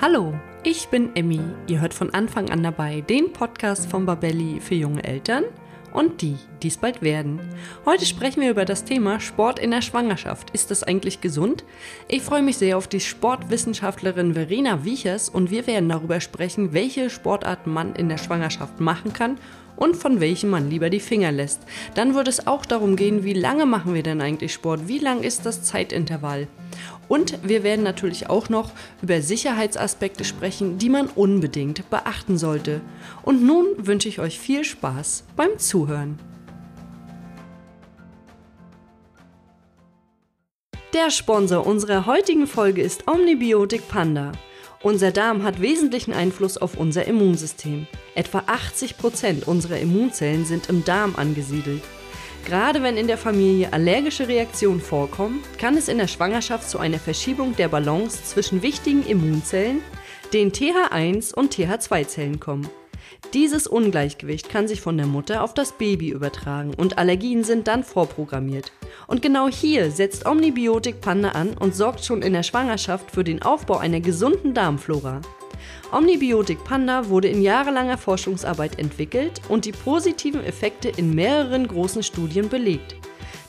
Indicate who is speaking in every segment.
Speaker 1: Hallo, ich bin Emmy. Ihr hört von Anfang an dabei den Podcast von Babelli für junge Eltern und die, die es bald werden. Heute sprechen wir über das Thema Sport in der Schwangerschaft. Ist das eigentlich gesund? Ich freue mich sehr auf die Sportwissenschaftlerin Verena Wiechers und wir werden darüber sprechen, welche Sportarten man in der Schwangerschaft machen kann und von welchem man lieber die Finger lässt. Dann wird es auch darum gehen, wie lange machen wir denn eigentlich Sport? Wie lang ist das Zeitintervall? Und wir werden natürlich auch noch über Sicherheitsaspekte sprechen, die man unbedingt beachten sollte. Und nun wünsche ich euch viel Spaß beim Zuhören. Der Sponsor unserer heutigen Folge ist Omnibiotic Panda. Unser Darm hat wesentlichen Einfluss auf unser Immunsystem. Etwa 80 Prozent unserer Immunzellen sind im Darm angesiedelt. Gerade wenn in der Familie allergische Reaktionen vorkommen, kann es in der Schwangerschaft zu einer Verschiebung der Balance zwischen wichtigen Immunzellen, den TH1 und TH2-Zellen kommen. Dieses Ungleichgewicht kann sich von der Mutter auf das Baby übertragen und Allergien sind dann vorprogrammiert. Und genau hier setzt Omnibiotik Panda an und sorgt schon in der Schwangerschaft für den Aufbau einer gesunden Darmflora. Omnibiotik Panda wurde in jahrelanger Forschungsarbeit entwickelt und die positiven Effekte in mehreren großen Studien belegt.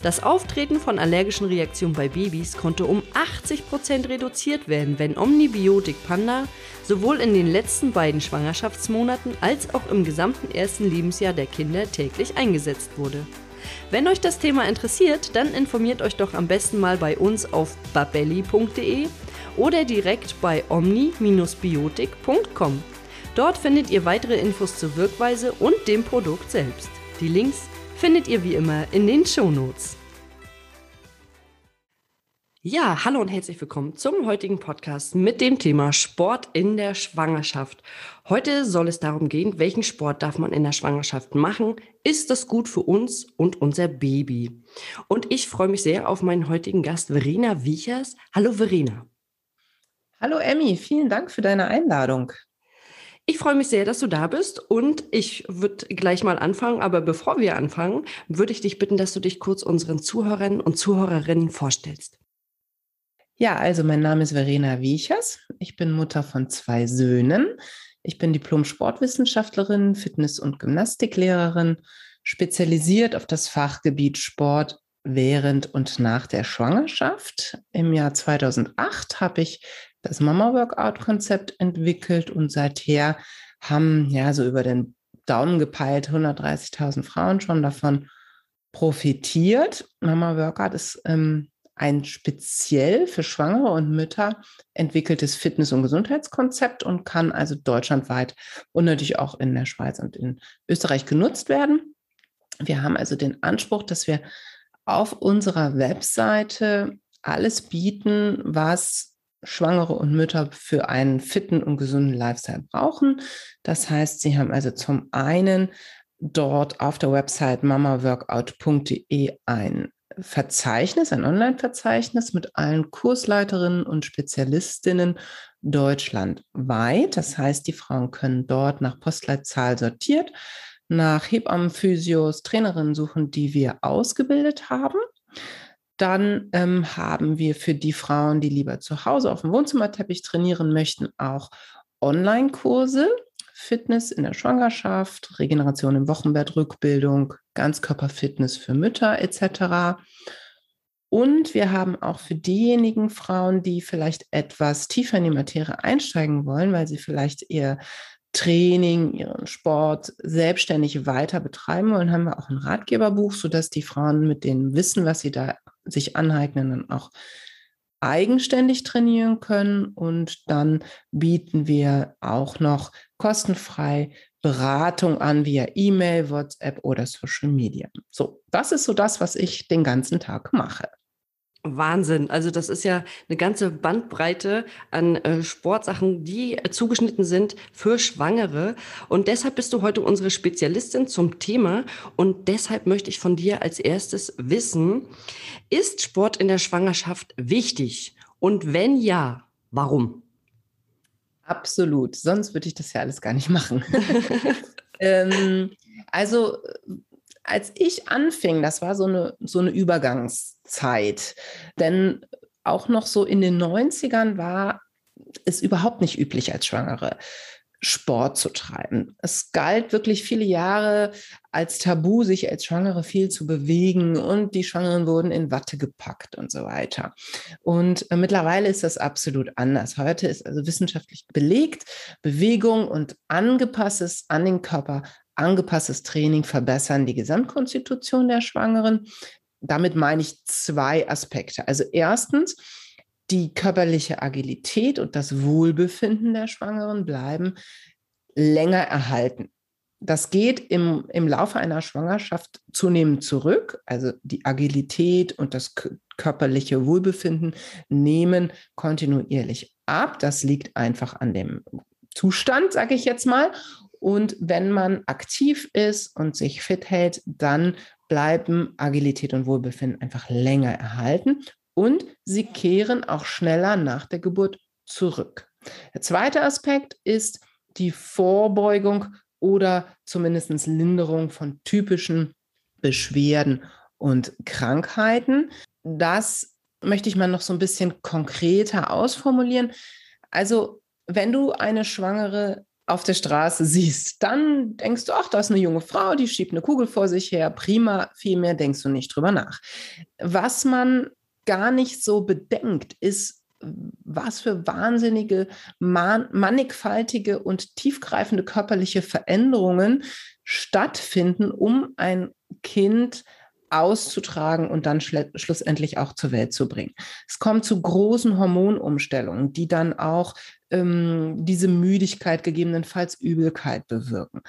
Speaker 1: Das Auftreten von allergischen Reaktionen bei Babys konnte um 80% reduziert werden, wenn Omnibiotik Panda sowohl in den letzten beiden Schwangerschaftsmonaten als auch im gesamten ersten Lebensjahr der Kinder täglich eingesetzt wurde. Wenn euch das Thema interessiert, dann informiert euch doch am besten mal bei uns auf babelli.de oder direkt bei omni-biotik.com. Dort findet ihr weitere Infos zur Wirkweise und dem Produkt selbst. Die Links findet ihr wie immer in den Shownotes. Ja, hallo und herzlich willkommen zum heutigen Podcast mit dem Thema Sport in der Schwangerschaft. Heute soll es darum gehen, welchen Sport darf man in der Schwangerschaft machen? Ist das gut für uns und unser Baby? Und ich freue mich sehr auf meinen heutigen Gast Verena Wiechers. Hallo Verena.
Speaker 2: Hallo Emmy, vielen Dank für deine Einladung.
Speaker 1: Ich freue mich sehr, dass du da bist und ich würde gleich mal anfangen, aber bevor wir anfangen, würde ich dich bitten, dass du dich kurz unseren Zuhörern und Zuhörerinnen vorstellst.
Speaker 2: Ja, also mein Name ist Verena Wiechers. Ich bin Mutter von zwei Söhnen. Ich bin Diplom-Sportwissenschaftlerin, Fitness- und Gymnastiklehrerin, spezialisiert auf das Fachgebiet Sport während und nach der Schwangerschaft. Im Jahr 2008 habe ich das Mama-Workout-Konzept entwickelt und seither haben ja so über den Daumen gepeilt 130.000 Frauen schon davon profitiert. Mama Workout ist ähm, ein speziell für Schwangere und Mütter entwickeltes Fitness- und Gesundheitskonzept und kann also deutschlandweit und natürlich auch in der Schweiz und in Österreich genutzt werden. Wir haben also den Anspruch, dass wir auf unserer Webseite alles bieten, was Schwangere und Mütter für einen fitten und gesunden Lifestyle brauchen. Das heißt, sie haben also zum einen dort auf der Website mamaworkout.de ein Verzeichnis, ein Online-Verzeichnis mit allen Kursleiterinnen und Spezialistinnen deutschlandweit. Das heißt, die Frauen können dort nach Postleitzahl sortiert nach Hebammen, Physios, Trainerinnen suchen, die wir ausgebildet haben. Dann ähm, haben wir für die Frauen, die lieber zu Hause auf dem Wohnzimmerteppich trainieren möchten, auch Online-Kurse. Fitness in der Schwangerschaft, Regeneration im Wochenbett, Rückbildung, Ganzkörperfitness für Mütter etc. Und wir haben auch für diejenigen Frauen, die vielleicht etwas tiefer in die Materie einsteigen wollen, weil sie vielleicht ihr Training, ihren Sport selbstständig weiter betreiben wollen, haben wir auch ein Ratgeberbuch, sodass die Frauen mit dem Wissen, was sie da sich aneignen, dann auch eigenständig trainieren können. Und dann bieten wir auch noch kostenfrei Beratung an via E-Mail, WhatsApp oder Social Media. So, das ist so das, was ich den ganzen Tag mache.
Speaker 1: Wahnsinn. Also das ist ja eine ganze Bandbreite an äh, Sportsachen, die äh, zugeschnitten sind für Schwangere. Und deshalb bist du heute unsere Spezialistin zum Thema. Und deshalb möchte ich von dir als erstes wissen, ist Sport in der Schwangerschaft wichtig? Und wenn ja, warum?
Speaker 2: Absolut. Sonst würde ich das ja alles gar nicht machen. ähm, also als ich anfing, das war so eine, so eine Übergangszeit, denn auch noch so in den 90ern war ist überhaupt nicht üblich als Schwangere. Sport zu treiben. Es galt wirklich viele Jahre als Tabu, sich als Schwangere viel zu bewegen und die Schwangeren wurden in Watte gepackt und so weiter. Und äh, mittlerweile ist das absolut anders. Heute ist also wissenschaftlich belegt, Bewegung und angepasstes an den Körper, angepasstes Training verbessern die Gesamtkonstitution der Schwangeren. Damit meine ich zwei Aspekte. Also erstens, die körperliche Agilität und das Wohlbefinden der Schwangeren bleiben länger erhalten. Das geht im, im Laufe einer Schwangerschaft zunehmend zurück. Also die Agilität und das körperliche Wohlbefinden nehmen kontinuierlich ab. Das liegt einfach an dem Zustand, sage ich jetzt mal. Und wenn man aktiv ist und sich fit hält, dann bleiben Agilität und Wohlbefinden einfach länger erhalten und sie kehren auch schneller nach der Geburt zurück. Der zweite Aspekt ist die Vorbeugung oder zumindest Linderung von typischen Beschwerden und Krankheiten. Das möchte ich mal noch so ein bisschen konkreter ausformulieren. Also, wenn du eine Schwangere auf der Straße siehst, dann denkst du, ach, da ist eine junge Frau, die schiebt eine Kugel vor sich her, prima, viel mehr denkst du nicht drüber nach. Was man gar nicht so bedenkt, ist, was für wahnsinnige, mannigfaltige und tiefgreifende körperliche Veränderungen stattfinden, um ein Kind auszutragen und dann schlussendlich auch zur Welt zu bringen. Es kommt zu großen Hormonumstellungen, die dann auch ähm, diese Müdigkeit, gegebenenfalls Übelkeit bewirken.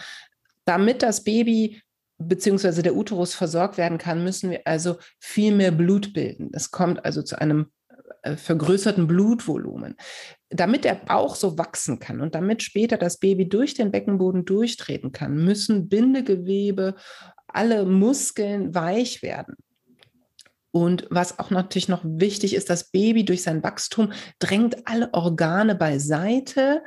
Speaker 2: Damit das Baby beziehungsweise der Uterus versorgt werden kann, müssen wir also viel mehr Blut bilden. Es kommt also zu einem vergrößerten Blutvolumen. Damit der Bauch so wachsen kann und damit später das Baby durch den Beckenboden durchtreten kann, müssen Bindegewebe, alle Muskeln weich werden. Und was auch natürlich noch wichtig ist, das Baby durch sein Wachstum drängt alle Organe beiseite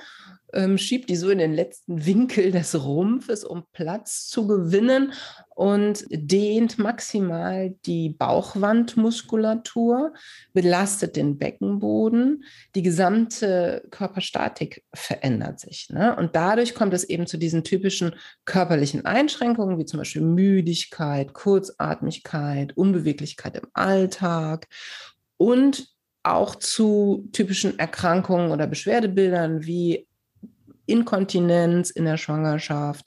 Speaker 2: ähm, schiebt die so in den letzten Winkel des Rumpfes, um Platz zu gewinnen und dehnt maximal die Bauchwandmuskulatur, belastet den Beckenboden. Die gesamte Körperstatik verändert sich. Ne? Und dadurch kommt es eben zu diesen typischen körperlichen Einschränkungen, wie zum Beispiel Müdigkeit, Kurzatmigkeit, Unbeweglichkeit im Alltag und auch zu typischen Erkrankungen oder Beschwerdebildern wie Inkontinenz in der Schwangerschaft,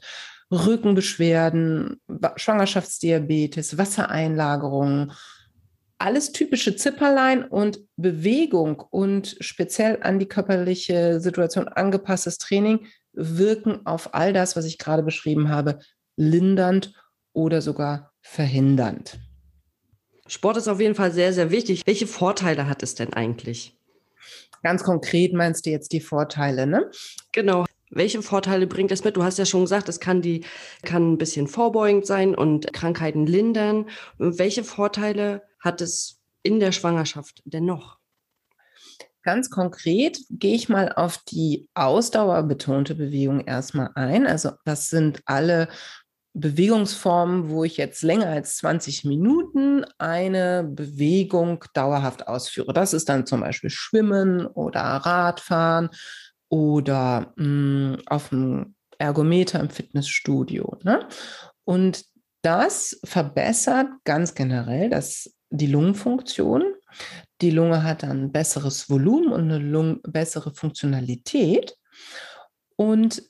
Speaker 2: Rückenbeschwerden, Schwangerschaftsdiabetes, Wassereinlagerungen, alles typische Zipperlein und Bewegung und speziell an die körperliche Situation angepasstes Training wirken auf all das, was ich gerade beschrieben habe, lindernd oder sogar verhindernd.
Speaker 1: Sport ist auf jeden Fall sehr, sehr wichtig. Welche Vorteile hat es denn eigentlich?
Speaker 2: Ganz konkret meinst du jetzt die Vorteile, ne?
Speaker 1: Genau. Welche Vorteile bringt es mit? Du hast ja schon gesagt, es kann die, kann ein bisschen vorbeugend sein und Krankheiten lindern. Welche Vorteile hat es in der Schwangerschaft denn noch?
Speaker 2: Ganz konkret gehe ich mal auf die ausdauerbetonte Bewegung erstmal ein. Also das sind alle Bewegungsformen, wo ich jetzt länger als 20 Minuten eine Bewegung dauerhaft ausführe. Das ist dann zum Beispiel Schwimmen oder Radfahren oder mh, hm, auf dem Ergometer im Fitnessstudio. Ne? Und das verbessert ganz generell das, die Lungenfunktion. Die Lunge hat dann besseres Volumen und eine Lung bessere Funktionalität. Und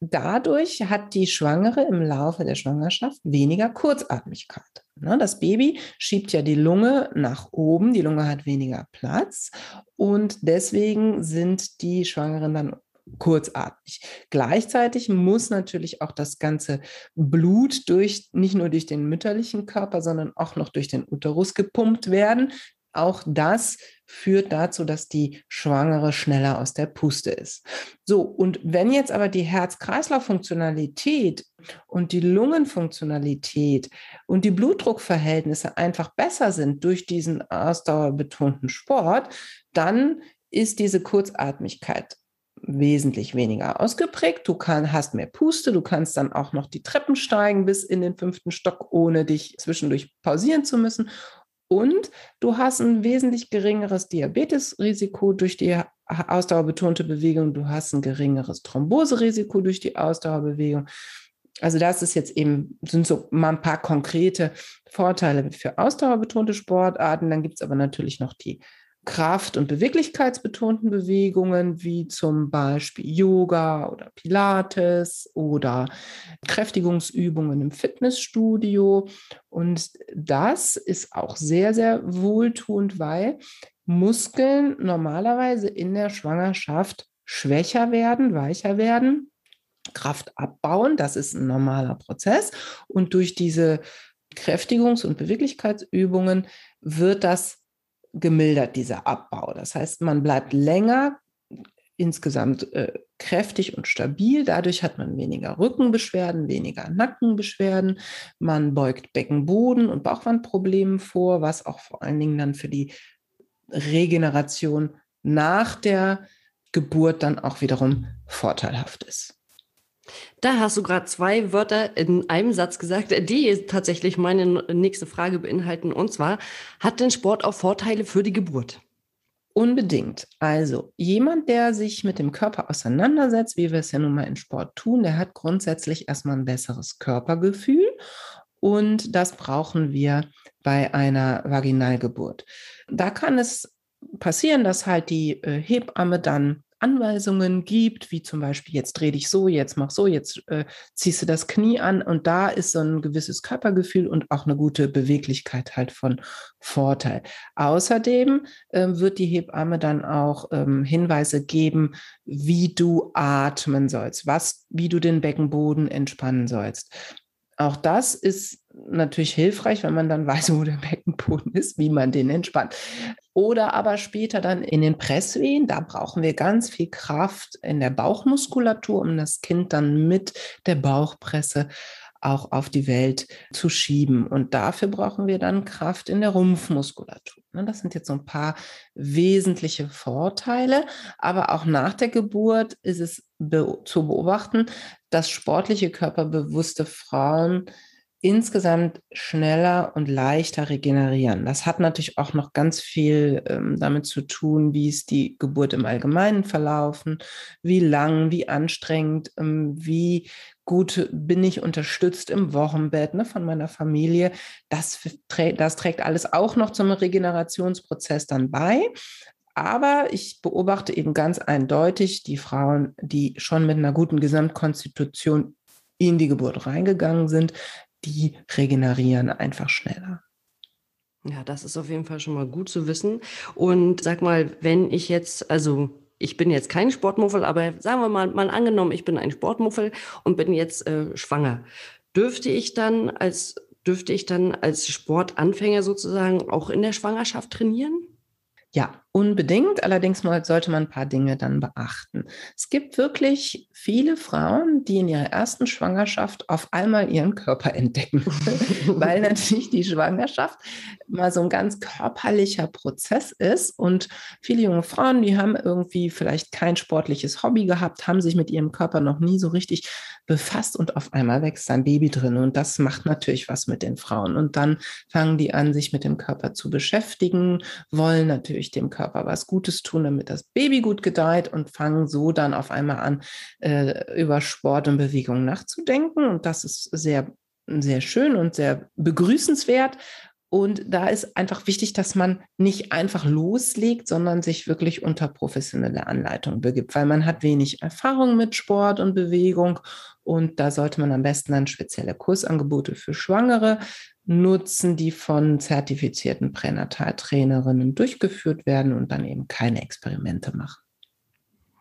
Speaker 2: dadurch hat die Schwangere im Laufe der Schwangerschaft weniger Kurzatmigkeit. Ne, das Baby schiebt ja die Lunge nach oben, die Lunge hat weniger Platz und deswegen sind die Schwangeren dann kurzatmig. Gleichzeitig muss natürlich auch das ganze Blut durch, nicht nur durch den mütterlichen Körper, sondern auch noch durch den Uterus gepumpt werden. Auch das führt dazu, dass die Schwangere schneller aus der Puste ist. So, und wenn jetzt aber die Herz-Kreislauf-Funktionalität und die Lungenfunktionalität und die Blutdruckverhältnisse einfach besser sind durch diesen ausdauerbetonten Sport, dann ist diese Kurzatmigkeit wesentlich weniger ausgeprägt. Du kann, hast mehr Puste, du kannst dann auch noch die Treppen steigen bis in den fünften Stock, ohne dich zwischendurch pausieren zu müssen. Und du hast ein wesentlich geringeres Diabetesrisiko durch die ausdauerbetonte Bewegung. Du hast ein geringeres Thromboserisiko durch die Ausdauerbewegung. Also das ist jetzt eben, sind so mal ein paar konkrete Vorteile für ausdauerbetonte Sportarten. Dann gibt es aber natürlich noch die Kraft- und beweglichkeitsbetonten Bewegungen, wie zum Beispiel Yoga oder Pilates oder Kräftigungsübungen im Fitnessstudio. Und das ist auch sehr, sehr wohltuend, weil Muskeln normalerweise in der Schwangerschaft schwächer werden, weicher werden, Kraft abbauen. Das ist ein normaler Prozess. Und durch diese Kräftigungs- und Beweglichkeitsübungen wird das gemildert, dieser Abbau. Das heißt, man bleibt länger insgesamt äh, kräftig und stabil. Dadurch hat man weniger Rückenbeschwerden, weniger Nackenbeschwerden. Man beugt Beckenboden- und Bauchwandproblemen vor, was auch vor allen Dingen dann für die Regeneration nach der Geburt dann auch wiederum vorteilhaft ist.
Speaker 1: Da hast du gerade zwei Wörter in einem Satz gesagt, die tatsächlich meine nächste Frage beinhalten. Und zwar, hat denn Sport auch Vorteile für die Geburt?
Speaker 2: Unbedingt. Also jemand, der sich mit dem Körper auseinandersetzt, wie wir es ja nun mal in Sport tun, der hat grundsätzlich erstmal ein besseres Körpergefühl. Und das brauchen wir bei einer Vaginalgeburt. Da kann es passieren, dass halt die äh, Hebamme dann Anweisungen gibt, wie zum Beispiel, jetzt dreh dich so, jetzt mach so, jetzt äh, ziehst du das Knie an und da ist so ein gewisses Körpergefühl und auch eine gute Beweglichkeit halt von Vorteil. Außerdem äh, wird die Hebamme dann auch ähm, Hinweise geben, wie du atmen sollst, was, wie du den Beckenboden entspannen sollst. Auch das ist natürlich hilfreich, wenn man dann weiß, wo der Beckenboden ist, wie man den entspannt. Oder aber später dann in den Presswehen, da brauchen wir ganz viel Kraft in der Bauchmuskulatur, um das Kind dann mit der Bauchpresse auch auf die Welt zu schieben. Und dafür brauchen wir dann Kraft in der Rumpfmuskulatur. Ne, das sind jetzt so ein paar wesentliche Vorteile. Aber auch nach der Geburt ist es zu beobachten, dass sportliche, körperbewusste Frauen insgesamt schneller und leichter regenerieren. Das hat natürlich auch noch ganz viel ähm, damit zu tun, wie ist die Geburt im Allgemeinen verlaufen, wie lang, wie anstrengend, ähm, wie gut bin ich unterstützt im Wochenbett ne, von meiner Familie. Das, das trägt alles auch noch zum Regenerationsprozess dann bei. Aber ich beobachte eben ganz eindeutig die Frauen, die schon mit einer guten Gesamtkonstitution in die Geburt reingegangen sind, die regenerieren einfach schneller.
Speaker 1: Ja, das ist auf jeden Fall schon mal gut zu wissen. Und sag mal, wenn ich jetzt, also ich bin jetzt kein Sportmuffel, aber sagen wir mal, mal angenommen, ich bin ein Sportmuffel und bin jetzt äh, schwanger. Dürfte ich dann als dürfte ich dann als Sportanfänger sozusagen auch in der Schwangerschaft trainieren?
Speaker 2: Ja, unbedingt. Allerdings sollte man ein paar Dinge dann beachten. Es gibt wirklich viele Frauen, die in ihrer ersten Schwangerschaft auf einmal ihren Körper entdecken, weil natürlich die Schwangerschaft mal so ein ganz körperlicher Prozess ist und viele junge Frauen, die haben irgendwie vielleicht kein sportliches Hobby gehabt, haben sich mit ihrem Körper noch nie so richtig befasst und auf einmal wächst ein Baby drin und das macht natürlich was mit den Frauen und dann fangen die an, sich mit dem Körper zu beschäftigen, wollen natürlich dem Körper was Gutes tun, damit das Baby gut gedeiht und fangen so dann auf einmal an, äh, über Sport und Bewegung nachzudenken und das ist sehr sehr schön und sehr begrüßenswert. Und da ist einfach wichtig, dass man nicht einfach loslegt, sondern sich wirklich unter professionelle Anleitung begibt, weil man hat wenig Erfahrung mit Sport und Bewegung. Und da sollte man am besten dann spezielle Kursangebote für Schwangere nutzen, die von zertifizierten Pränataltrainerinnen durchgeführt werden und dann eben keine Experimente machen.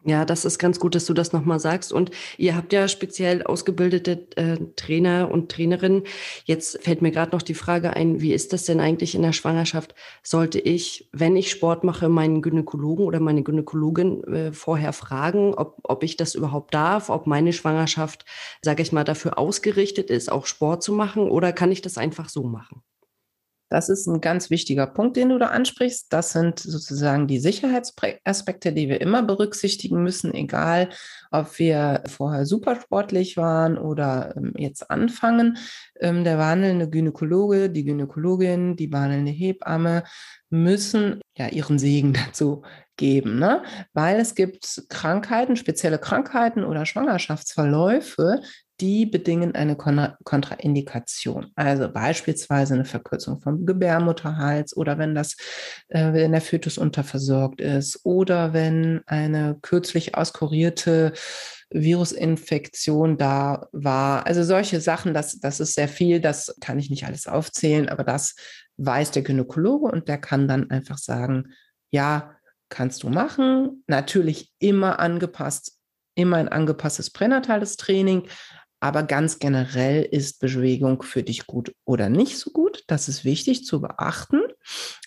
Speaker 1: Ja, das ist ganz gut, dass du das nochmal sagst. Und ihr habt ja speziell ausgebildete äh, Trainer und Trainerinnen. Jetzt fällt mir gerade noch die Frage ein, wie ist das denn eigentlich in der Schwangerschaft? Sollte ich, wenn ich Sport mache, meinen Gynäkologen oder meine Gynäkologin äh, vorher fragen, ob, ob ich das überhaupt darf, ob meine Schwangerschaft, sage ich mal, dafür ausgerichtet ist, auch Sport zu machen oder kann ich das einfach so machen?
Speaker 2: Das ist ein ganz wichtiger Punkt, den du da ansprichst. Das sind sozusagen die Sicherheitsaspekte, die wir immer berücksichtigen müssen, egal ob wir vorher supersportlich waren oder ähm, jetzt anfangen. Ähm, der behandelnde Gynäkologe, die Gynäkologin, die behandelnde Hebamme müssen ja ihren Segen dazu geben, ne? weil es gibt Krankheiten, spezielle Krankheiten oder Schwangerschaftsverläufe, die bedingen eine Kontraindikation. Also beispielsweise eine Verkürzung vom Gebärmutterhals oder wenn das, äh, wenn der Fötus unterversorgt ist oder wenn eine kürzlich auskurierte Virusinfektion da war. Also solche Sachen, das, das ist sehr viel, das kann ich nicht alles aufzählen, aber das weiß der Gynäkologe und der kann dann einfach sagen, ja, kannst du machen. Natürlich immer angepasst, immer ein angepasstes pränatales Training, aber ganz generell ist Bewegung für dich gut oder nicht so gut. Das ist wichtig zu beachten.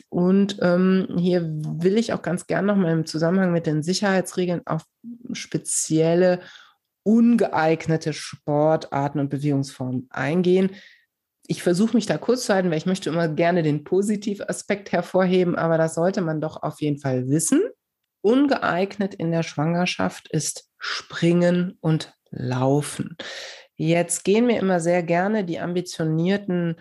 Speaker 2: Und ähm, hier will ich auch ganz gern nochmal im Zusammenhang mit den Sicherheitsregeln auf spezielle ungeeignete Sportarten und Bewegungsformen eingehen. Ich versuche mich da kurz zu halten, weil ich möchte immer gerne den Positivaspekt hervorheben, aber das sollte man doch auf jeden Fall wissen. Ungeeignet in der Schwangerschaft ist Springen und Laufen. Jetzt gehen mir immer sehr gerne die ambitionierten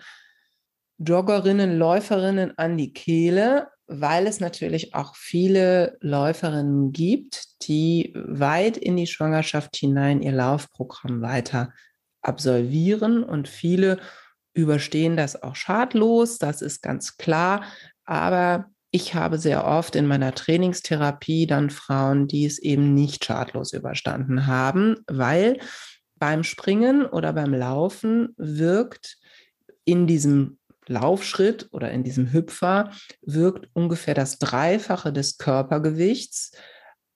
Speaker 2: Joggerinnen, Läuferinnen an die Kehle, weil es natürlich auch viele Läuferinnen gibt, die weit in die Schwangerschaft hinein ihr Laufprogramm weiter absolvieren und viele überstehen das auch schadlos, das ist ganz klar, aber ich habe sehr oft in meiner Trainingstherapie dann Frauen, die es eben nicht schadlos überstanden haben, weil beim Springen oder beim Laufen wirkt in diesem Laufschritt oder in diesem Hüpfer wirkt ungefähr das Dreifache des Körpergewichts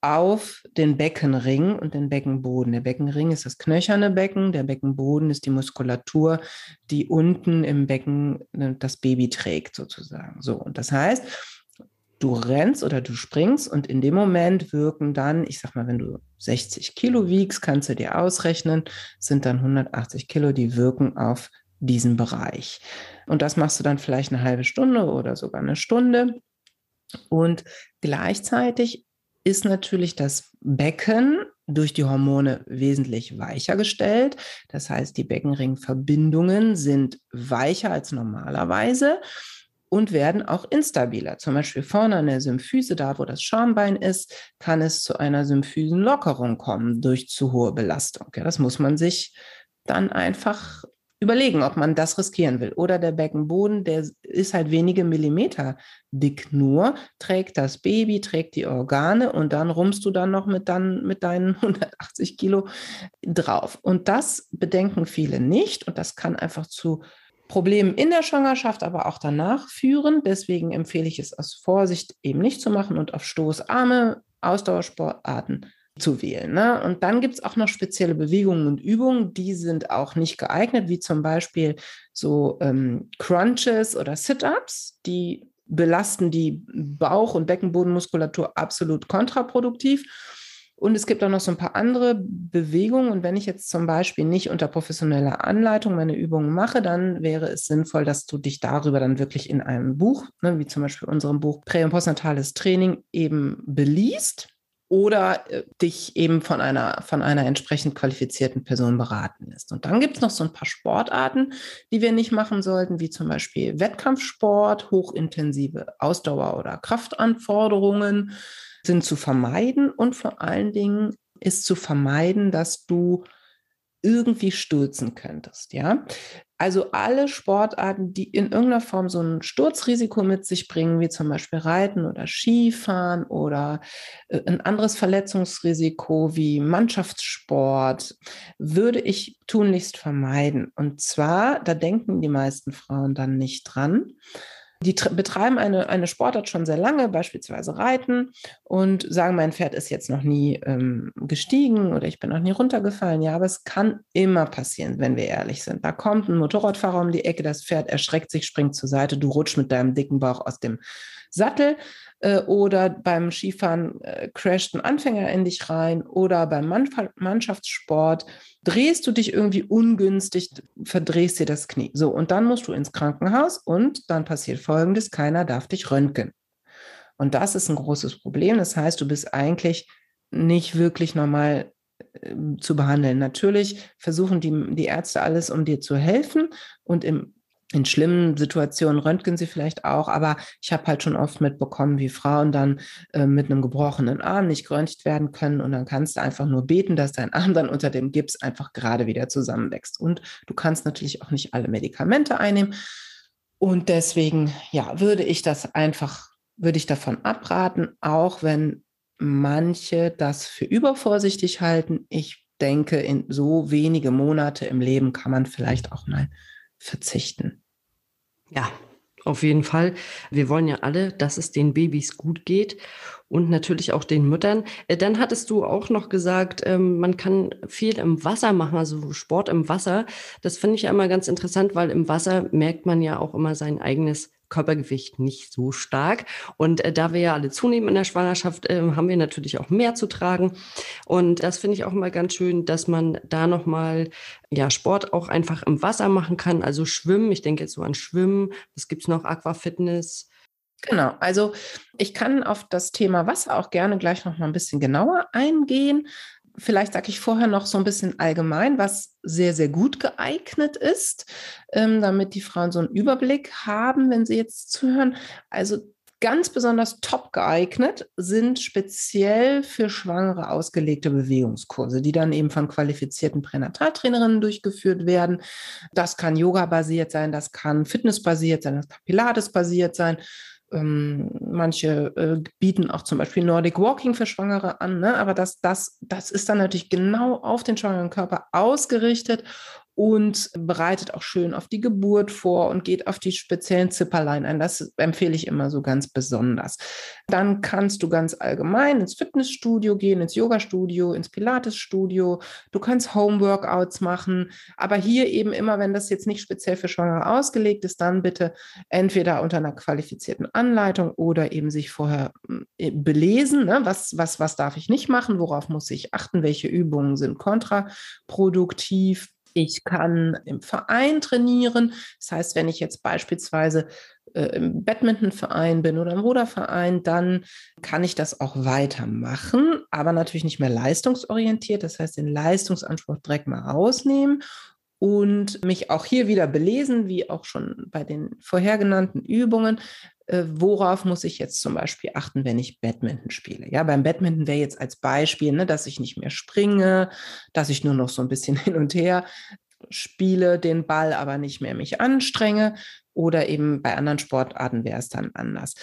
Speaker 2: auf den Beckenring und den Beckenboden. Der Beckenring ist das knöcherne Becken, der Beckenboden ist die Muskulatur, die unten im Becken äh, das Baby trägt sozusagen. So und das heißt, du rennst oder du springst und in dem Moment wirken dann, ich sag mal, wenn du 60 Kilo wiegst, kannst du dir ausrechnen, sind dann 180 Kilo, die wirken auf diesen Bereich. Und das machst du dann vielleicht eine halbe Stunde oder sogar eine Stunde. Und gleichzeitig ist natürlich das Becken durch die Hormone wesentlich weicher gestellt. Das heißt, die Beckenringverbindungen sind weicher als normalerweise und werden auch instabiler. Zum Beispiel vorne an der Symphyse, da wo das Schambein ist, kann es zu einer Symphysenlockerung kommen durch zu hohe Belastung. Ja, das muss man sich dann einfach überlegen, ob man das riskieren will. Oder der Beckenboden, der ist halt wenige Millimeter dick nur, trägt das Baby, trägt die Organe und dann rummst du dann noch mit, dann, mit deinen 180 Kilo drauf. Und das bedenken viele nicht und das kann einfach zu Problemen in der Schwangerschaft, aber auch danach führen. Deswegen empfehle ich es aus Vorsicht eben nicht zu machen und auf stoßarme Ausdauersportarten zu wählen. Ne? Und dann gibt es auch noch spezielle Bewegungen und Übungen, die sind auch nicht geeignet, wie zum Beispiel so ähm, Crunches oder Sit-ups, die belasten die Bauch- und Beckenbodenmuskulatur absolut kontraproduktiv. Und es gibt auch noch so ein paar andere Bewegungen. Und wenn ich jetzt zum Beispiel nicht unter professioneller Anleitung meine Übungen mache, dann wäre es sinnvoll, dass du dich darüber dann wirklich in einem Buch, ne, wie zum Beispiel unserem Buch Prä- und Postnatales Training, eben beliest oder äh, dich eben von einer, von einer entsprechend qualifizierten Person beraten lässt. Und dann gibt es noch so ein paar Sportarten, die wir nicht machen sollten, wie zum Beispiel Wettkampfsport, hochintensive Ausdauer- oder Kraftanforderungen sind zu vermeiden und vor allen Dingen ist zu vermeiden, dass du irgendwie stürzen könntest, ja. Also alle Sportarten, die in irgendeiner Form so ein Sturzrisiko mit sich bringen, wie zum Beispiel Reiten oder Skifahren oder äh, ein anderes Verletzungsrisiko wie Mannschaftssport, würde ich tunlichst vermeiden. Und zwar, da denken die meisten Frauen dann nicht dran, die betreiben eine, eine Sportart schon sehr lange, beispielsweise Reiten, und sagen, mein Pferd ist jetzt noch nie ähm, gestiegen oder ich bin noch nie runtergefallen. Ja, aber es kann immer passieren, wenn wir ehrlich sind. Da kommt ein Motorradfahrer um die Ecke, das Pferd erschreckt sich, springt zur Seite, du rutschst mit deinem dicken Bauch aus dem Sattel. äh, oder beim Skifahren äh, crasht ein Anfänger in dich rein oder beim Mann Mannschaftssport drehst du dich irgendwie ungünstig, verdrehst dir das Knie. So, und dann musst du ins Krankenhaus und dann passiert Folgendes, keiner darf dich röntgen. Und das ist ein großes Problem. Das heißt, du bist eigentlich nicht wirklich normal äh, zu behandeln. Natürlich versuchen die, die Ärzte alles, um dir zu helfen und im in schlimmen Situationen röntgen sie vielleicht auch, aber ich habe halt schon oft mitbekommen, wie Frauen dann äh, mit einem gebrochenen Arm nicht geröntgt werden können und dann kannst du einfach nur beten, dass dein Arm dann unter dem Gips einfach gerade wieder zusammenwächst. Und du kannst natürlich auch nicht alle Medikamente einnehmen. Und deswegen, ja, würde ich das einfach, würde ich davon abraten, auch wenn manche das für übervorsichtig halten. Ich denke, in so wenige Monate im Leben kann man vielleicht auch mal verzichten.
Speaker 1: Ja, auf jeden Fall. Wir wollen ja alle, dass es den Babys gut geht und natürlich auch den Müttern. Äh, dann hattest du auch noch gesagt, ähm, man kann viel im Wasser machen, also Sport im Wasser. Das finde ich ja immer ganz interessant, weil im Wasser merkt man ja auch immer sein eigenes Körpergewicht nicht so stark. Und äh, da wir ja alle zunehmen in der Schwangerschaft, äh, haben wir natürlich auch mehr zu tragen. Und das finde ich auch mal ganz schön, dass man da nochmal ja, Sport auch einfach im Wasser machen kann. Also Schwimmen, ich denke jetzt so an Schwimmen. Was gibt es noch? Aquafitness.
Speaker 2: Genau, also ich kann auf das Thema Wasser auch gerne gleich noch mal ein bisschen genauer eingehen vielleicht sage ich vorher noch so ein bisschen allgemein, was sehr, sehr gut geeignet ist, ähm, damit die Frauen so einen Überblick haben, wenn sie jetzt zuhören. Also ganz besonders top geeignet sind speziell für Schwangere ausgelegte Bewegungskurse, die dann eben von qualifizierten Pränataltrainerinnen durchgeführt werden. Das kann Yoga-basiert sein, das kann Fitness-basiert sein, das kann Pilates-basiert sein ähm, manche äh, bieten auch zum Beispiel Nordic Walking für Schwangere an, ne? aber das, das, das ist dann natürlich genau auf den schwangeren Körper ausgerichtet und bereitet auch schön auf die Geburt vor und geht auf die speziellen Zipperlein ein. Das empfehle ich immer so ganz besonders. Dann kannst du ganz allgemein ins Fitnessstudio gehen, ins Yoga-Studio, ins Pilates-Studio. Du kannst Home-Workouts machen, aber hier eben immer, wenn das jetzt nicht speziell für Schwangere ausgelegt ist, dann bitte entweder unter einer qualifizierten Anleitung oder eben sich vorher äh, belesen, ne? was, was, was darf ich nicht machen, worauf muss ich achten, welche Übungen sind kontraproduktiv ich kann im Verein trainieren. Das heißt, wenn ich jetzt beispielsweise äh, im Badmintonverein bin oder im Ruderverein, dann kann ich das auch weitermachen, aber natürlich nicht mehr leistungsorientiert. Das heißt, den Leistungsanspruch direkt mal rausnehmen und mich auch hier wieder belesen, wie auch schon bei den vorhergenannten Übungen, äh, worauf muss ich jetzt zum Beispiel achten, wenn ich Badminton spiele? Ja, beim Badminton wäre jetzt als Beispiel, ne, dass ich nicht mehr springe, dass ich nur noch so ein bisschen hin und her spiele, den Ball aber nicht mehr mich anstrenge. Oder eben bei anderen Sportarten wäre es dann anders.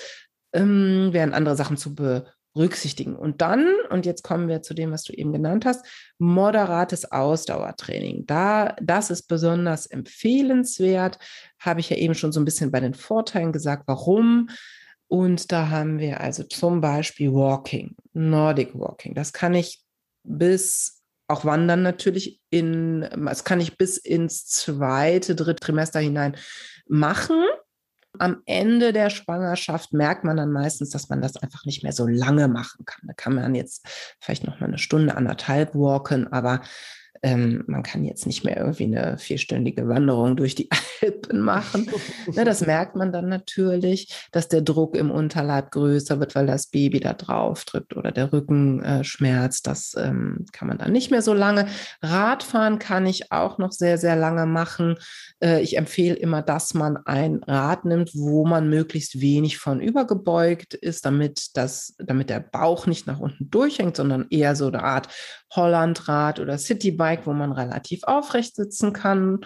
Speaker 2: Ähm, wären andere Sachen zu be berücksichtigen. Und dann, und jetzt kommen wir zu dem, was du eben genannt hast, moderates Ausdauertraining. Da, das ist besonders empfehlenswert, habe ich ja eben schon so ein bisschen bei den Vorteilen gesagt, warum. Und da haben wir also zum Beispiel Walking, Nordic Walking. Das kann ich bis auch Wandern natürlich in, das kann ich bis ins zweite, dritte Trimester hinein machen am Ende der Schwangerschaft merkt man dann meistens, dass man das einfach nicht mehr so lange machen kann. Da kann man jetzt vielleicht noch mal eine Stunde, anderthalb walken, aber ähm, man kann jetzt nicht mehr irgendwie eine vierstündige Wanderung durch die Alpen machen. ne, das merkt man dann natürlich, dass der Druck im Unterleib größer wird, weil das Baby da drauf drückt oder der Rücken äh, schmerzt. Das ähm, kann man dann nicht mehr so lange. Radfahren kann ich auch noch sehr, sehr lange machen. Äh, ich empfehle immer, dass man ein Rad nimmt, wo man möglichst wenig von übergebeugt ist, damit, das, damit der Bauch nicht nach unten durchhängt, sondern eher so eine Art Hollandrad oder Citybike, wo man relativ aufrecht sitzen kann.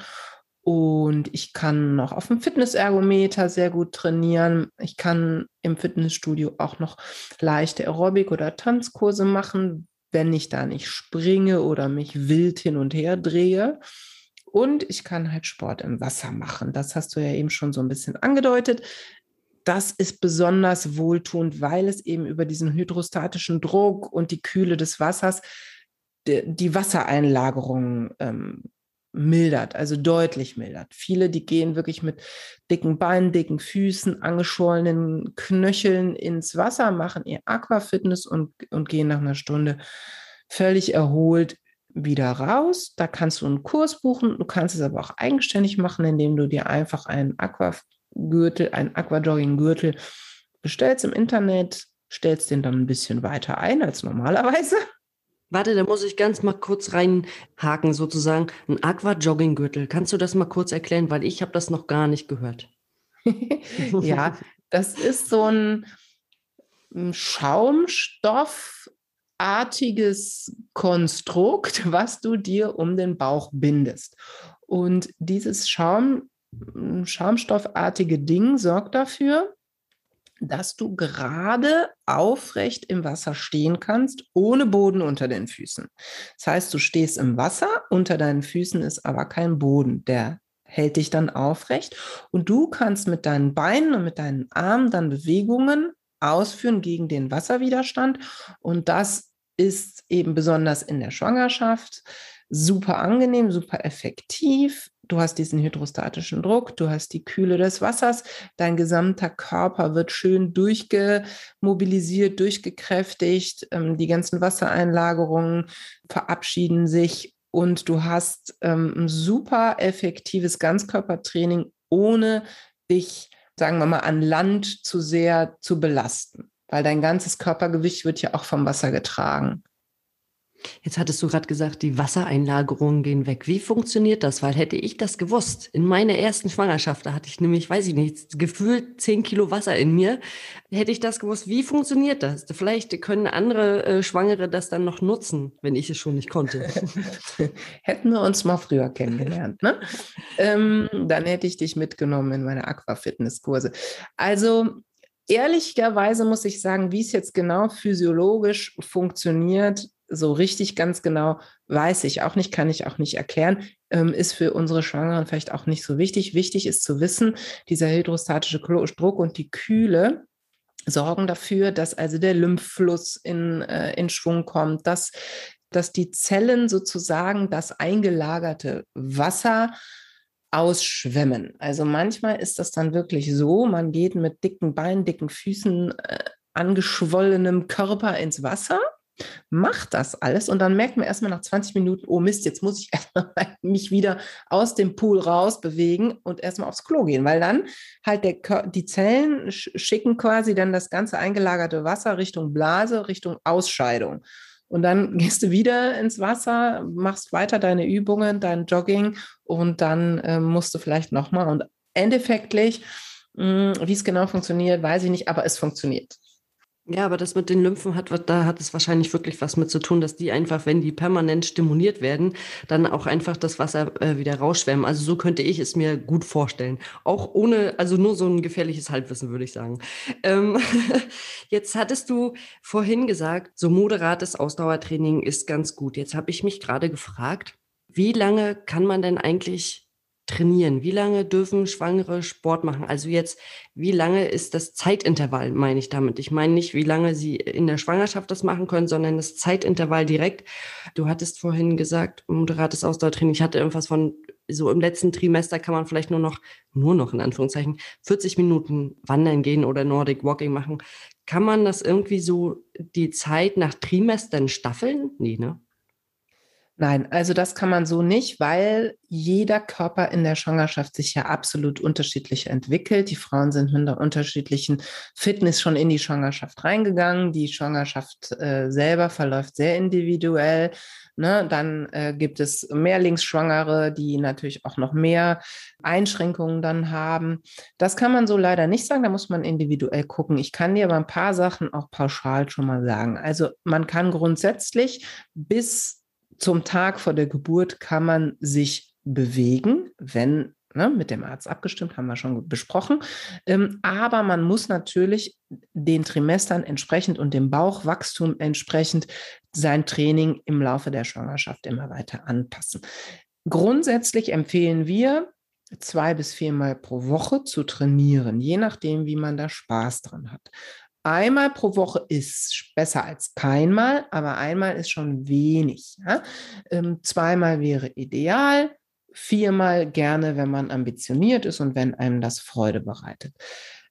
Speaker 2: Und ich kann noch auf dem Fitnessergometer sehr gut trainieren. Ich kann im Fitnessstudio auch noch leichte Aerobic- oder Tanzkurse machen, wenn ich da nicht springe oder mich wild hin und her drehe. Und ich kann halt Sport im Wasser machen. Das hast du ja eben schon so ein bisschen angedeutet. Das ist besonders wohltuend, weil es eben über diesen hydrostatischen Druck und die Kühle des Wassers die Wassereinlagerung ähm, mildert, also deutlich mildert. Viele, die gehen wirklich mit dicken Beinen, dicken Füßen, angeschwollenen Knöcheln ins Wasser, machen ihr Aquafitness und, und gehen nach einer Stunde völlig erholt wieder raus. Da kannst du einen Kurs buchen. Du kannst es aber auch eigenständig machen, indem du dir einfach einen Aquagürtel, einen Aquajogging-Gürtel bestellst im Internet, stellst den dann ein bisschen weiter ein als normalerweise.
Speaker 1: Warte, da muss ich ganz mal kurz reinhaken, sozusagen. Ein Aqua-Jogging-Gürtel. Kannst du das mal kurz erklären, weil ich habe das noch gar nicht gehört.
Speaker 2: ja, das ist so ein Schaumstoff, artiges Konstrukt, was du dir um den Bauch bindest. Und dieses Schaum, Schaumstoffartige Ding sorgt dafür, dass du gerade aufrecht im Wasser stehen kannst, ohne Boden unter den Füßen. Das heißt, du stehst im Wasser, unter deinen Füßen ist aber kein Boden, der hält dich dann aufrecht und du kannst mit deinen Beinen und mit deinen Armen dann Bewegungen ausführen gegen den Wasserwiderstand. Und das ist eben besonders in der Schwangerschaft super angenehm, super effektiv. Du hast diesen hydrostatischen Druck, du hast die Kühle des Wassers, dein gesamter Körper wird schön durchgemobilisiert, durchgekräftigt, ähm, die ganzen Wassereinlagerungen verabschieden sich und du hast ähm, ein super effektives Ganzkörpertraining, ohne dich sagen wir mal, an Land zu sehr zu belasten, weil dein ganzes Körpergewicht wird ja auch vom Wasser getragen.
Speaker 1: Jetzt hattest du gerade gesagt, die Wassereinlagerungen gehen weg. Wie funktioniert das? Weil hätte ich das gewusst, in meiner ersten Schwangerschaft, da hatte ich nämlich, weiß ich nicht, gefühlt zehn Kilo Wasser in mir, hätte ich das gewusst, wie funktioniert das? Vielleicht können andere äh, Schwangere das dann noch nutzen, wenn ich es schon nicht konnte.
Speaker 2: Hätten wir uns mal früher kennengelernt, ne? ähm, dann hätte ich dich mitgenommen in meine Aquafitness-Kurse. Also Ehrlicherweise muss ich sagen, wie es jetzt genau physiologisch funktioniert, so richtig ganz genau weiß ich auch nicht, kann ich auch nicht erklären, ähm, ist für unsere Schwangeren vielleicht auch nicht so wichtig. Wichtig ist zu wissen, dieser hydrostatische Druck und die Kühle sorgen dafür, dass also der Lymphfluss in, äh, in Schwung kommt, dass, dass die Zellen sozusagen das eingelagerte Wasser ausschwemmen. Also manchmal ist das dann wirklich so, man geht mit dicken Beinen, dicken Füßen, äh, angeschwollenem Körper ins Wasser macht das alles und dann merkt man erstmal nach 20 Minuten, oh Mist, jetzt muss ich mich wieder aus dem Pool raus bewegen und erstmal aufs Klo gehen, weil dann halt der, die Zellen schicken quasi dann das ganze eingelagerte Wasser Richtung Blase, Richtung Ausscheidung. Und dann gehst du wieder ins Wasser, machst weiter deine Übungen, dein Jogging und dann äh, musst du vielleicht nochmal. Und endeffektlich, hm, wie es genau funktioniert, weiß ich nicht, aber es funktioniert.
Speaker 1: Ja, aber das mit den Lymphen hat, da hat es wahrscheinlich wirklich was mit zu tun, dass die einfach, wenn die permanent stimuliert werden, dann auch einfach das Wasser äh, wieder rausschwemmen. Also so könnte ich es mir gut vorstellen. Auch ohne, also nur so ein gefährliches Halbwissen, würde ich sagen. Ähm, jetzt hattest du vorhin gesagt, so moderates Ausdauertraining ist ganz gut. Jetzt habe ich mich gerade gefragt, wie lange kann man denn eigentlich trainieren? Wie lange dürfen Schwangere Sport machen? Also jetzt, wie lange ist das Zeitintervall, meine ich damit? Ich meine nicht, wie lange sie in der Schwangerschaft das machen können, sondern das Zeitintervall direkt. Du hattest vorhin gesagt, moderates Ausdauertraining. Ich hatte irgendwas von, so im letzten Trimester kann man vielleicht nur noch, nur noch in Anführungszeichen, 40 Minuten wandern gehen oder Nordic Walking machen. Kann man das irgendwie so die Zeit nach Trimestern staffeln? Nee, ne?
Speaker 2: Nein, also das kann man so nicht, weil jeder Körper in der Schwangerschaft sich ja absolut unterschiedlich entwickelt. Die Frauen sind mit einer unterschiedlichen Fitness schon in die Schwangerschaft reingegangen. Die Schwangerschaft äh, selber verläuft sehr individuell. Ne? Dann äh, gibt es Mehrlingsschwangere, die natürlich auch noch mehr Einschränkungen dann haben. Das kann man so leider nicht sagen, da muss man individuell gucken. Ich kann dir aber ein paar Sachen auch pauschal schon mal sagen. Also man kann grundsätzlich bis zum Tag vor der Geburt kann man sich bewegen, wenn ne, mit dem Arzt abgestimmt, haben wir schon besprochen. Ähm, aber man muss natürlich den Trimestern entsprechend und dem Bauchwachstum entsprechend sein Training im Laufe der Schwangerschaft immer weiter anpassen. Grundsätzlich empfehlen wir, zwei bis viermal pro Woche zu trainieren, je nachdem, wie man da Spaß dran hat. Einmal pro Woche ist besser als keinmal, aber einmal ist schon wenig. Ja? Ähm, zweimal wäre ideal, viermal gerne, wenn man ambitioniert ist und wenn einem das Freude bereitet.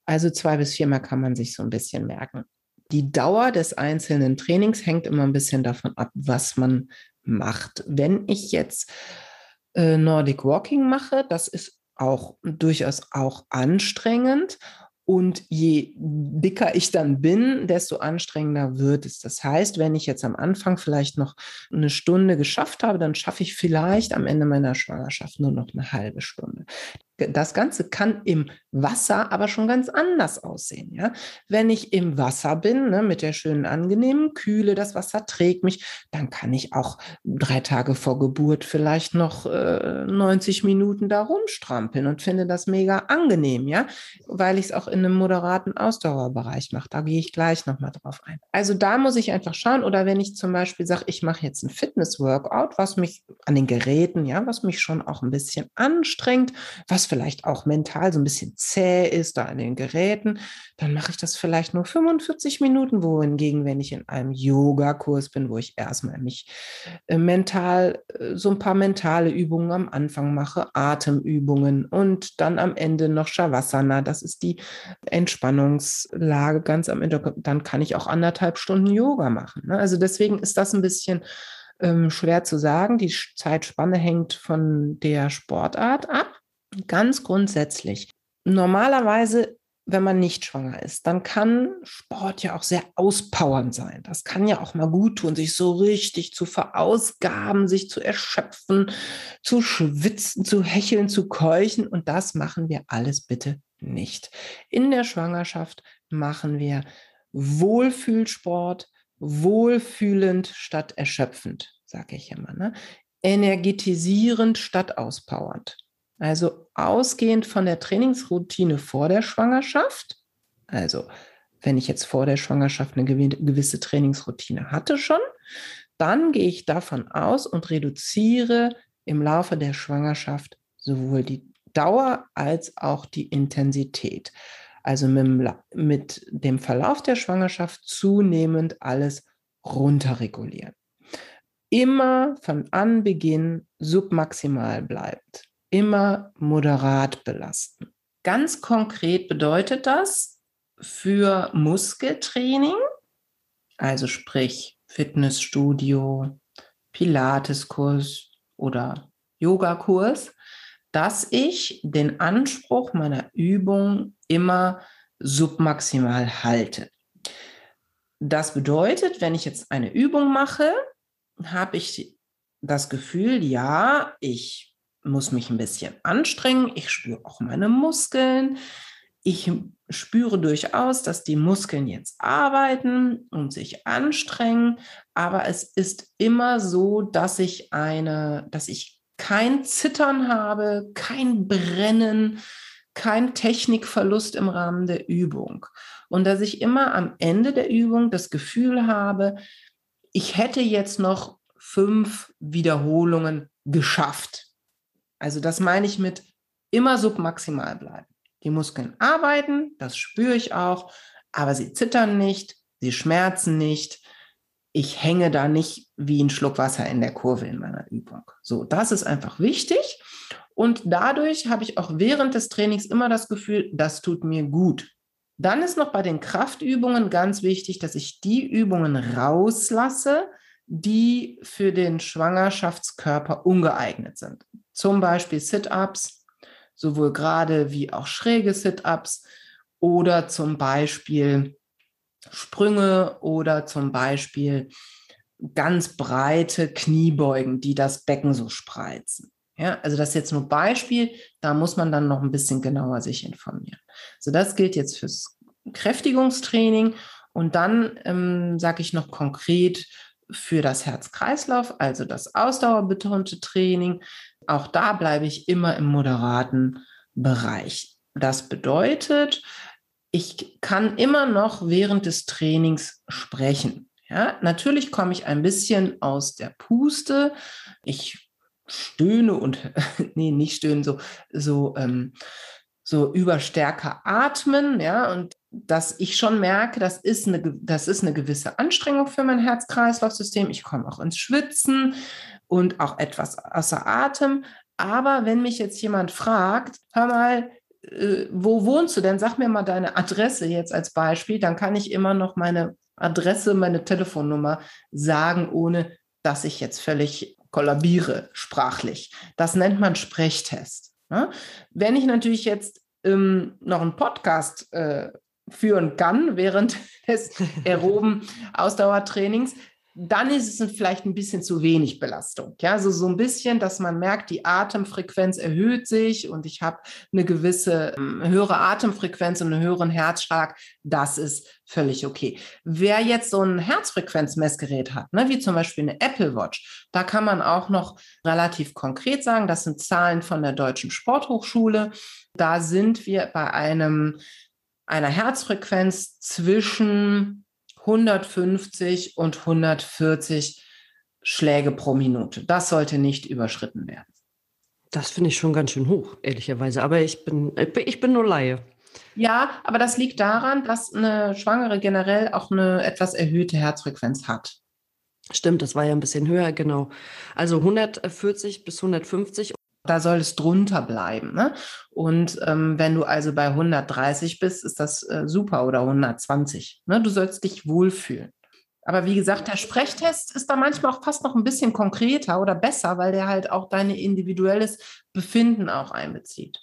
Speaker 2: Also zwei bis viermal kann man sich so ein bisschen merken. Die Dauer des einzelnen Trainings hängt immer ein bisschen davon ab, was man macht. Wenn ich jetzt äh, Nordic Walking mache, das ist auch durchaus auch anstrengend und je dicker ich dann bin, desto anstrengender wird es. Das heißt, wenn ich jetzt am Anfang vielleicht noch eine Stunde geschafft habe, dann schaffe ich vielleicht am Ende meiner Schwangerschaft nur noch eine halbe Stunde. Das Ganze kann im Wasser aber schon ganz anders aussehen. Ja? Wenn ich im Wasser bin, ne, mit der schönen, angenehmen Kühle, das Wasser trägt mich, dann kann ich auch drei Tage vor Geburt vielleicht noch äh, 90 Minuten da rumstrampeln und finde das mega angenehm, ja, weil ich es auch in einem moderaten Ausdauerbereich mache. Da gehe ich gleich nochmal drauf ein. Also da muss ich einfach schauen, oder wenn ich zum Beispiel sage, ich mache jetzt ein Fitness-Workout, was mich an den Geräten, ja, was mich schon auch ein bisschen anstrengt, was vielleicht auch mental so ein bisschen zäh ist, da an den Geräten, dann mache ich das vielleicht nur 45 Minuten, wohingegen, wenn ich in einem Yoga-Kurs bin, wo ich erstmal mich äh, mental, äh, so ein paar mentale Übungen am Anfang mache, Atemübungen und dann am Ende noch Shavasana, das ist die Entspannungslage ganz am Ende, dann kann ich auch anderthalb Stunden Yoga machen. Ne? Also deswegen ist das ein bisschen ähm, schwer zu sagen. Die Zeitspanne hängt von der Sportart ab. Ganz grundsätzlich. Normalerweise, wenn man nicht schwanger ist, dann kann Sport ja auch sehr auspowernd sein. Das kann ja auch mal gut tun, sich so richtig zu verausgaben, sich zu erschöpfen, zu schwitzen, zu hecheln, zu keuchen. Und das machen wir alles bitte nicht. In der Schwangerschaft machen wir Wohlfühlsport, wohlfühlend statt erschöpfend, sage ich immer. Ne? Energetisierend statt auspowernd. Also ausgehend von der Trainingsroutine vor der Schwangerschaft, also wenn ich jetzt vor der Schwangerschaft eine gewisse Trainingsroutine hatte schon, dann gehe ich davon aus und reduziere im Laufe der Schwangerschaft sowohl die Dauer als auch die Intensität. Also mit, dem Verlauf der Schwangerschaft zunehmend alles runterregulieren. Immer von Anbeginn submaximal bleibt immer moderat belasten. Ganz konkret bedeutet das für Muskeltraining, also sprich Fitnessstudio, Pilateskurs oder Yogakurs, dass ich den Anspruch meiner Übung immer submaximal halte. Das bedeutet, wenn ich jetzt eine Übung mache, habe ich das Gefühl, ja, ich muss mich ein bisschen anstrengen. Ich spüre auch meine Muskeln. Ich spüre durchaus, dass die Muskeln jetzt arbeiten und sich anstrengen, aber es ist immer so, dass ich eine, dass ich kein Zittern habe, kein Brennen, kein Technikverlust im Rahmen der Übung und dass ich immer am Ende der Übung das Gefühl habe, ich hätte jetzt noch fünf Wiederholungen geschafft. Also das meine ich mit immer submaximal bleiben. Die Muskeln arbeiten, das spüre ich auch, aber sie zittern nicht, sie schmerzen nicht. Ich hänge da nicht wie ein Schluck Wasser in der Kurve in meiner Übung. So, das ist einfach wichtig. Und dadurch habe ich auch während des Trainings immer das Gefühl, das tut mir gut. Dann ist noch bei den Kraftübungen ganz wichtig, dass ich die Übungen rauslasse, die für den Schwangerschaftskörper ungeeignet sind. Zum Beispiel Sit-ups, sowohl gerade wie auch schräge Sit-ups oder zum Beispiel Sprünge oder zum Beispiel ganz breite Kniebeugen, die das Becken so spreizen. Ja, also das ist jetzt nur Beispiel, da muss man dann noch ein bisschen genauer sich informieren. So, das gilt jetzt fürs Kräftigungstraining und dann ähm, sage ich noch konkret für das Herz-Kreislauf, also das ausdauerbetonte Training, auch da bleibe ich immer im moderaten Bereich. Das bedeutet, ich kann immer noch während des Trainings sprechen. Ja, natürlich komme ich ein bisschen aus der Puste. Ich stöhne und, nee, nicht stöhnen, so, so, ähm, so überstärker atmen, ja, und dass ich schon merke, das ist eine, das ist eine gewisse Anstrengung für mein Herz-Kreislauf-System. Ich komme auch ins Schwitzen und auch etwas außer Atem. Aber wenn mich jetzt jemand fragt, hör mal, äh, wo wohnst du denn? Sag mir mal deine Adresse jetzt als Beispiel, dann kann ich immer noch meine Adresse, meine Telefonnummer sagen, ohne dass ich jetzt völlig kollabiere sprachlich. Das nennt man Sprechtest. Ne? Wenn ich natürlich jetzt ähm, noch einen Podcast äh, führen kann während des aeroben Ausdauertrainings, dann ist es vielleicht ein bisschen zu wenig Belastung. Ja, also so ein bisschen, dass man merkt, die Atemfrequenz erhöht sich und ich habe eine gewisse ähm, höhere Atemfrequenz und einen höheren Herzschlag. Das ist völlig okay. Wer jetzt so ein Herzfrequenzmessgerät hat, ne, wie zum Beispiel eine Apple Watch, da kann man auch noch relativ konkret sagen, das sind Zahlen von der Deutschen Sporthochschule. Da sind wir bei einem einer Herzfrequenz zwischen 150 und 140 Schläge pro Minute. Das sollte nicht überschritten werden.
Speaker 1: Das finde ich schon ganz schön hoch, ehrlicherweise. Aber ich bin, ich bin nur Laie.
Speaker 2: Ja, aber das liegt daran, dass eine Schwangere generell auch eine etwas erhöhte Herzfrequenz hat.
Speaker 1: Stimmt, das war ja ein bisschen höher, genau. Also 140 bis 150
Speaker 2: da soll es drunter bleiben. Ne? Und ähm, wenn du also bei 130 bist, ist das äh, super oder 120. Ne? Du sollst dich wohlfühlen. Aber wie gesagt, der Sprechtest ist da manchmal auch fast noch ein bisschen konkreter oder besser, weil der halt auch dein individuelles Befinden auch einbezieht.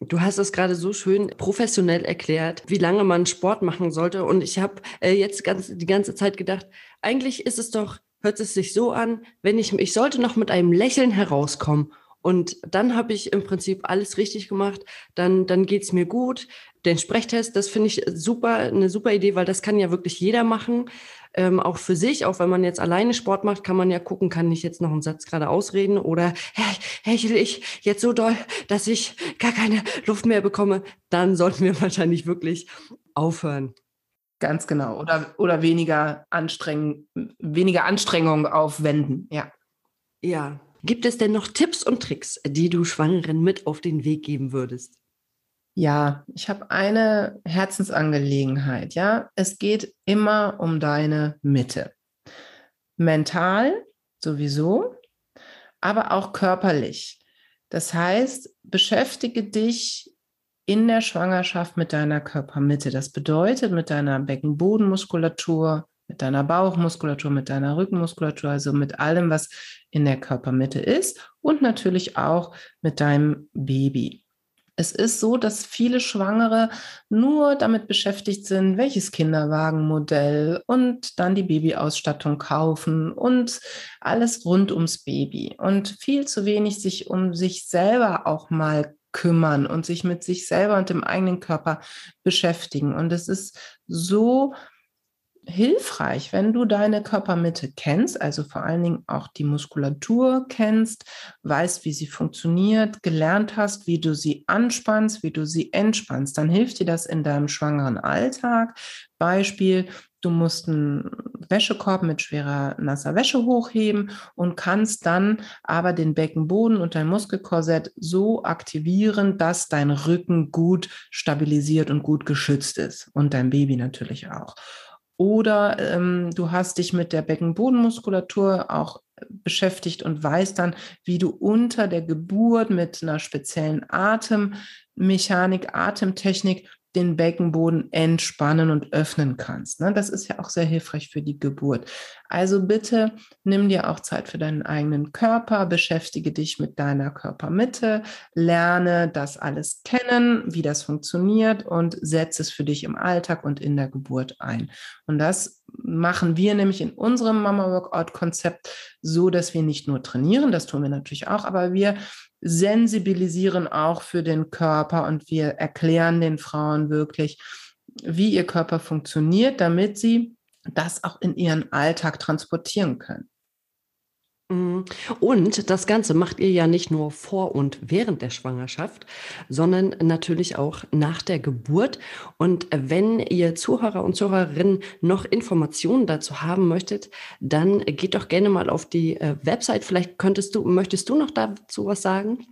Speaker 1: Du hast es gerade so schön professionell erklärt, wie lange man Sport machen sollte. Und ich habe äh, jetzt ganz, die ganze Zeit gedacht, eigentlich ist es doch, hört es sich so an, wenn ich, ich sollte noch mit einem Lächeln herauskommen. Und dann habe ich im Prinzip alles richtig gemacht. Dann, dann geht es mir gut. Den Sprechtest, das finde ich super, eine super Idee, weil das kann ja wirklich jeder machen. Ähm, auch für sich, auch wenn man jetzt alleine Sport macht, kann man ja gucken, kann ich jetzt noch einen Satz gerade ausreden oder hechel ich jetzt so doll, dass ich gar keine Luft mehr bekomme. Dann sollten wir wahrscheinlich wirklich aufhören.
Speaker 2: Ganz genau. Oder, oder weniger, Anstreng weniger Anstrengung aufwenden, ja.
Speaker 1: Ja, Gibt es denn noch Tipps und Tricks, die du Schwangeren mit auf den Weg geben würdest?
Speaker 2: Ja, ich habe eine Herzensangelegenheit. Ja, es geht immer um deine Mitte. Mental sowieso, aber auch körperlich. Das heißt, beschäftige dich in der Schwangerschaft mit deiner Körpermitte. Das bedeutet mit deiner Beckenbodenmuskulatur, mit deiner Bauchmuskulatur, mit deiner Rückenmuskulatur, also mit allem, was in der Körpermitte ist und natürlich auch mit deinem Baby. Es ist so, dass viele Schwangere nur damit beschäftigt sind, welches Kinderwagenmodell und dann die Babyausstattung kaufen und alles rund ums Baby und viel zu wenig sich um sich selber auch mal kümmern und sich mit sich selber und dem eigenen Körper beschäftigen. Und es ist so hilfreich, wenn du deine Körpermitte kennst, also vor allen Dingen auch die Muskulatur kennst, weißt, wie sie funktioniert, gelernt hast, wie du sie anspannst, wie du sie entspannst, dann hilft dir das in deinem schwangeren Alltag. Beispiel, du musst einen Wäschekorb mit schwerer nasser Wäsche hochheben und kannst dann aber den Beckenboden und dein Muskelkorsett so aktivieren, dass dein Rücken gut stabilisiert und gut geschützt ist und dein Baby natürlich auch. Oder ähm, du hast dich mit der Beckenbodenmuskulatur auch beschäftigt und weißt dann, wie du unter der Geburt mit einer speziellen Atemmechanik, Atemtechnik den Beckenboden entspannen und öffnen kannst. Ne? Das ist ja auch sehr hilfreich für die Geburt. Also bitte nimm dir auch Zeit für deinen eigenen Körper, beschäftige dich mit deiner Körpermitte, lerne das alles kennen, wie das funktioniert und setze es für dich im Alltag und in der Geburt ein. Und das machen wir nämlich in unserem Mama Workout Konzept so, dass wir nicht nur trainieren, das tun wir natürlich auch, aber wir sensibilisieren auch für den Körper und wir erklären den Frauen wirklich, wie ihr Körper funktioniert, damit sie das auch in ihren Alltag transportieren können.
Speaker 1: Und das Ganze macht ihr ja nicht nur vor und während der Schwangerschaft, sondern natürlich auch nach der Geburt. Und wenn ihr Zuhörer und Zuhörerinnen noch Informationen dazu haben möchtet, dann geht doch gerne mal auf die äh, Website. Vielleicht könntest du, möchtest du noch dazu was sagen?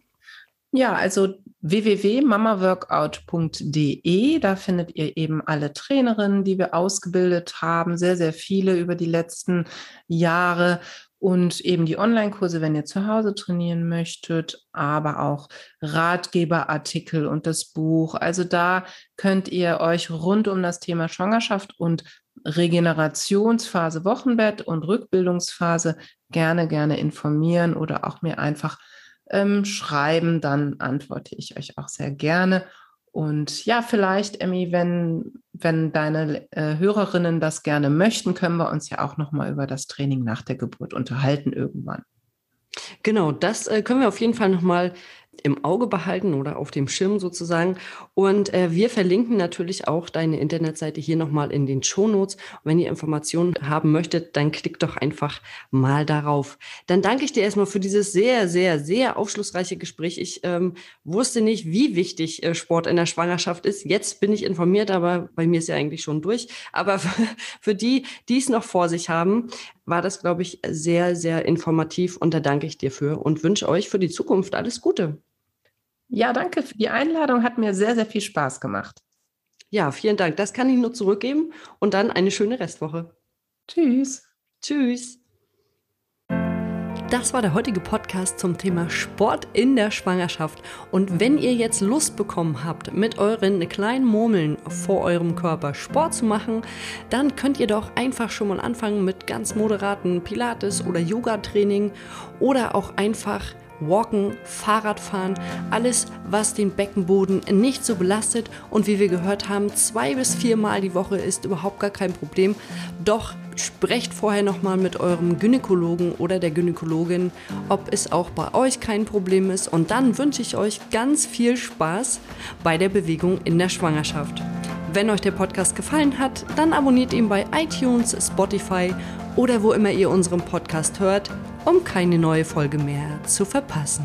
Speaker 2: Ja, also www.mamaworkout.de, da findet ihr eben alle Trainerinnen, die wir ausgebildet haben, sehr, sehr viele über die letzten Jahre und eben die Online-Kurse, wenn ihr zu Hause trainieren möchtet, aber auch Ratgeberartikel und das Buch. Also da könnt ihr euch rund um das Thema Schwangerschaft und Regenerationsphase Wochenbett und Rückbildungsphase gerne, gerne informieren oder auch mir einfach ähm, schreiben. Dann antworte ich euch auch sehr gerne. Und ja, vielleicht, Emmy, wenn, wenn deine äh, Hörerinnen das gerne möchten, können wir uns ja auch nochmal über das Training nach der Geburt unterhalten irgendwann.
Speaker 1: Genau, das äh, können wir auf jeden Fall nochmal im Auge behalten oder auf dem Schirm sozusagen. Und äh, wir verlinken natürlich auch deine Internetseite hier nochmal in den Shownotes. Und wenn ihr Informationen haben möchtet, dann klickt doch einfach mal darauf. Dann danke ich dir erstmal für dieses sehr, sehr, sehr aufschlussreiche Gespräch. Ich ähm, wusste nicht, wie wichtig äh, Sport in der Schwangerschaft ist. Jetzt bin ich informiert, aber bei mir ist ja eigentlich schon durch. Aber für, für die, die es noch vor sich haben, war das, glaube ich, sehr, sehr informativ und da danke ich dir für und wünsche euch für die Zukunft alles Gute.
Speaker 2: Ja, danke für die Einladung. Hat mir sehr, sehr viel Spaß gemacht.
Speaker 1: Ja, vielen Dank. Das kann ich nur zurückgeben und dann eine schöne Restwoche.
Speaker 2: Tschüss.
Speaker 1: Tschüss. Das war der heutige Podcast zum Thema Sport in der Schwangerschaft. Und wenn ihr jetzt Lust bekommen habt, mit euren kleinen Murmeln vor eurem Körper Sport zu machen, dann könnt ihr doch einfach schon mal anfangen mit ganz moderaten Pilates- oder Yoga-Training oder auch einfach Walken, Fahrradfahren, alles, was den Beckenboden nicht so belastet. Und wie wir gehört haben, zwei bis viermal die Woche ist überhaupt gar kein Problem. Doch sprecht vorher nochmal mit eurem Gynäkologen oder der Gynäkologin, ob es auch bei euch kein Problem ist. Und dann wünsche ich euch ganz viel Spaß bei der Bewegung in der Schwangerschaft. Wenn euch der Podcast gefallen hat, dann abonniert ihn bei iTunes, Spotify oder wo immer ihr unseren Podcast hört um keine neue Folge mehr zu verpassen.